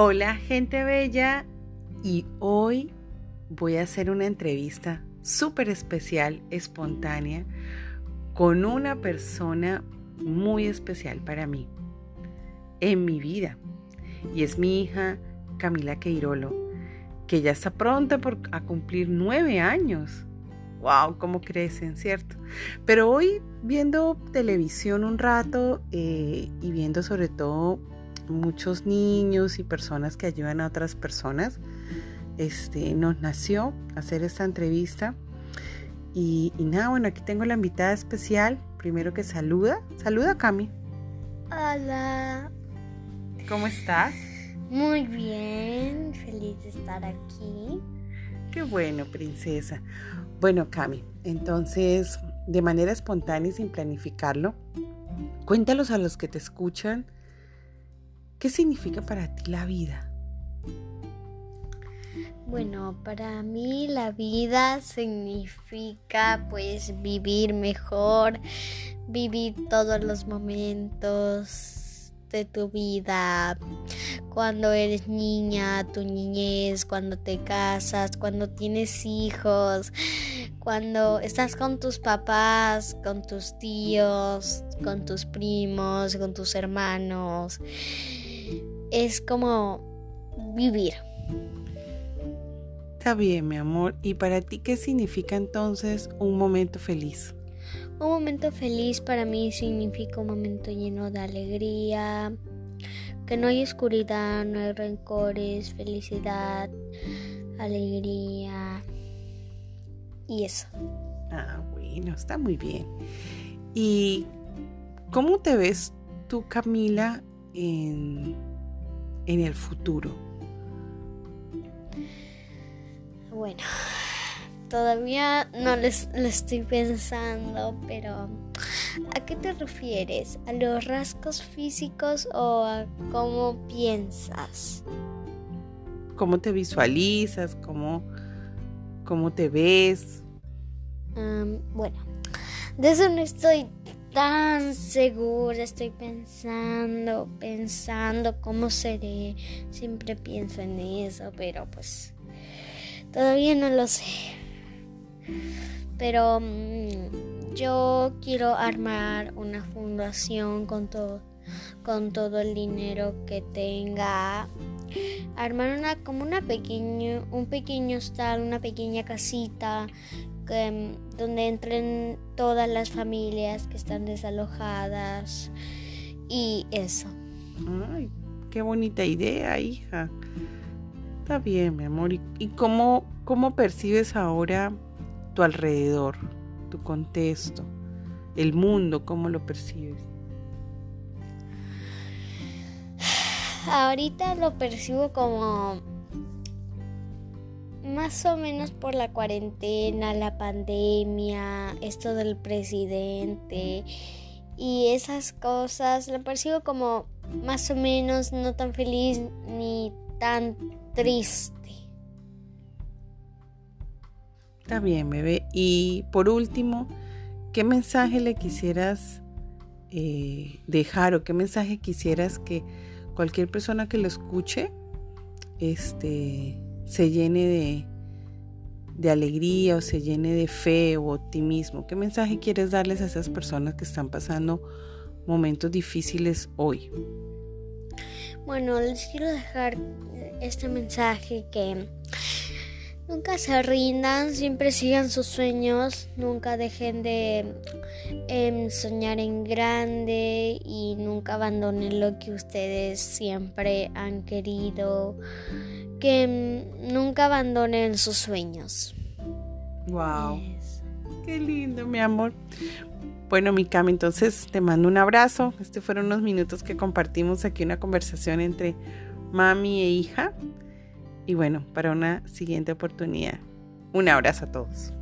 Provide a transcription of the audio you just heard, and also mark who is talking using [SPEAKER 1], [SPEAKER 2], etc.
[SPEAKER 1] Hola gente bella y hoy voy a hacer una entrevista súper especial, espontánea, con una persona muy especial para mí, en mi vida. Y es mi hija Camila Queirolo, que ya está pronta por, a cumplir nueve años. ¡Wow! ¿Cómo crecen, cierto? Pero hoy viendo televisión un rato eh, y viendo sobre todo muchos niños y personas que ayudan a otras personas, este, nos nació hacer esta entrevista. Y, y, nada, bueno, aquí tengo la invitada especial. Primero que saluda. Saluda, Cami.
[SPEAKER 2] Hola.
[SPEAKER 1] ¿Cómo estás?
[SPEAKER 2] Muy bien, feliz de estar aquí.
[SPEAKER 1] Qué bueno, princesa. Bueno, Cami, entonces, de manera espontánea y sin planificarlo, cuéntalos a los que te escuchan, ¿qué significa para ti la vida?
[SPEAKER 2] Bueno, para mí la vida significa pues vivir mejor, vivir todos los momentos de tu vida, cuando eres niña, tu niñez, cuando te casas, cuando tienes hijos, cuando estás con tus papás, con tus tíos, con tus primos, con tus hermanos. Es como vivir.
[SPEAKER 1] Está bien, mi amor. ¿Y para ti qué significa entonces un momento feliz?
[SPEAKER 2] Un momento feliz para mí significa un momento lleno de alegría, que no hay oscuridad, no hay rencores, felicidad, alegría y eso.
[SPEAKER 1] Ah, bueno, está muy bien. ¿Y cómo te ves tú, Camila, en, en el futuro?
[SPEAKER 2] Bueno, todavía no les, lo estoy pensando, pero ¿a qué te refieres? ¿A los rasgos físicos o a cómo piensas?
[SPEAKER 1] ¿Cómo te visualizas? ¿Cómo, cómo te ves?
[SPEAKER 2] Um, bueno, de eso no estoy tan segura, estoy pensando, pensando cómo seré. Siempre pienso en eso, pero pues Todavía no lo sé. Pero mm, yo quiero armar una fundación con todo, con todo el dinero que tenga. Armar una como una pequeño, un pequeño hostal, una pequeña casita mm, donde entren todas las familias que están desalojadas y eso.
[SPEAKER 1] Ay, qué bonita idea, hija. Está bien, mi amor. ¿Y, cómo, cómo percibes ahora tu alrededor, tu contexto, el mundo, cómo lo percibes?
[SPEAKER 2] Ahorita lo percibo como más o menos por la cuarentena, la pandemia, esto del presidente y esas cosas, lo percibo como más o menos no tan feliz ni tan triste.
[SPEAKER 1] Está bien, bebé. Y por último, ¿qué mensaje le quisieras eh, dejar o qué mensaje quisieras que cualquier persona que lo escuche este, se llene de, de alegría o se llene de fe o optimismo? ¿Qué mensaje quieres darles a esas personas que están pasando momentos difíciles hoy?
[SPEAKER 2] Bueno, les quiero dejar este mensaje que nunca se rindan, siempre sigan sus sueños, nunca dejen de em, soñar en grande y nunca abandonen lo que ustedes siempre han querido, que em, nunca abandonen sus sueños.
[SPEAKER 1] Wow. Qué lindo, mi amor. Bueno, mi Cami, entonces te mando un abrazo. Este fueron unos minutos que compartimos aquí una conversación entre mami e hija. Y bueno, para una siguiente oportunidad. Un abrazo a todos.